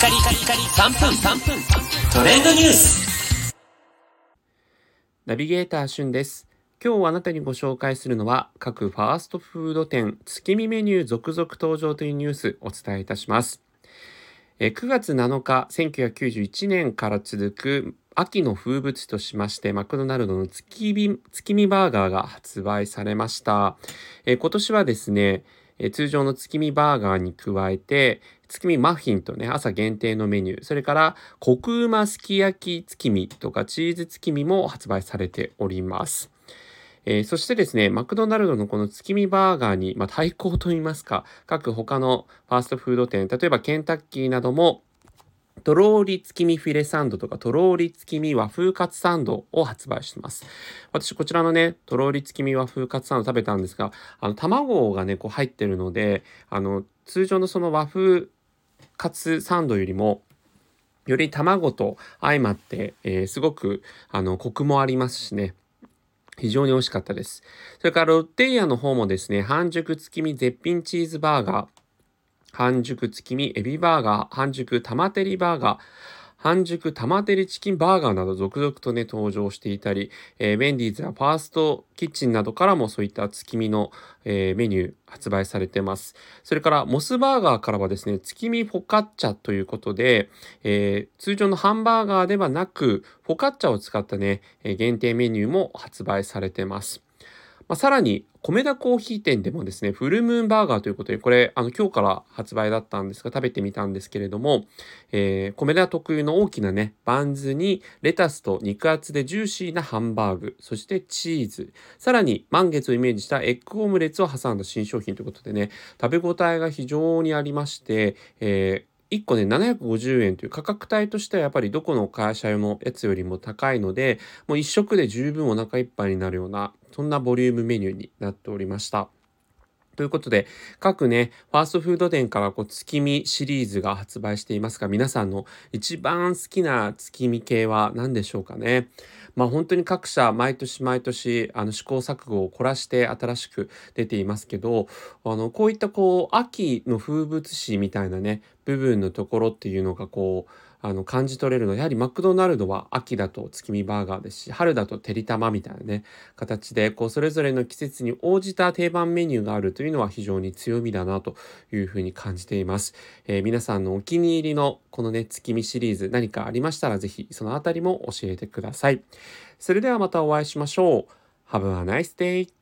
カリカリカリ3分3分トレンドニュースナビゲーターしゅんです。今日あなたにご紹介するのは各ファーストフード店月見メニュー続々登場というニュースお伝えいたします。えー9月7日1991年から続く秋の風物詩としましてマクドナルドの月見月見バーガーが発売されました。え今年はですねえ通常の月見バーガーに加えて月見マフィンとね朝限定のメニューそれからコクうますき焼き月見とかチーズ月見も発売されております。えーそしてですね、マクドナルドのこの月見バーガーに、まあ、対抗といいますか、各他のファーストフード店、例えばケンタッキーなども、とろーり月見フィレサンドとか、とろーり月見和風カツサンドを発売してます。私、こちらのね、とろーり月見和風カツサンド食べたんですが、あの、卵がね、こう入ってるので、あの、通常のその和風カツサンドよりも、より卵と相まって、えーすごく、あの、コクもありますしね、非常に美味しかったです。それからロッテリアの方もですね、半熟月見絶品チーズバーガー、半熟月見エビバーガー、半熟玉照りバーガー、半熟玉照りチキンバーガーなど続々とね、登場していたり、えー、ウェンディーズやファーストキッチンなどからもそういった月見の、えーメニュー発売されてます。それからモスバーガーからはですね、月見フォカッチャということで、えー通常のハンバーガーではなく、フォカッチャを使ったね、限定メニューも発売されてます。まあ、さらに、米田コーヒー店でもですね、フルムーンバーガーということで、これ、あの、今日から発売だったんですが、食べてみたんですけれども、えー米田特有の大きなね、バンズに、レタスと肉厚でジューシーなハンバーグ、そしてチーズ、さらに満月をイメージしたエッグオムレツを挟んだ新商品ということでね、食べ応えが非常にありまして、えー1個ね、750円という価格帯としてはやっぱりどこの会社のやつよりも高いので、もう一食で十分お腹いっぱいになるような、そんなボリュームメニューになっておりました。ということで、各ね、ファーストフード店からこう月見シリーズが発売していますが、皆さんの一番好きな月見系は何でしょうかね？まあ本当に各社毎年毎年あの試行錯誤を凝らして新しく出ていますけど、あのこういったこう秋の風物詩みたいなね、部分のところっていうのがこう、あの感じ取れるのやはりマクドナルドは秋だと月見バーガーですし春だとてりたまみたいなね形でこうそれぞれの季節に応じた定番メニューがあるというのは非常に強みだなというふうに感じています、えー皆さんのお気に入りのこのね月見シリーズ何かありましたらぜひそのあたりも教えてください。それではまたお会いしましょう。Have a nice day!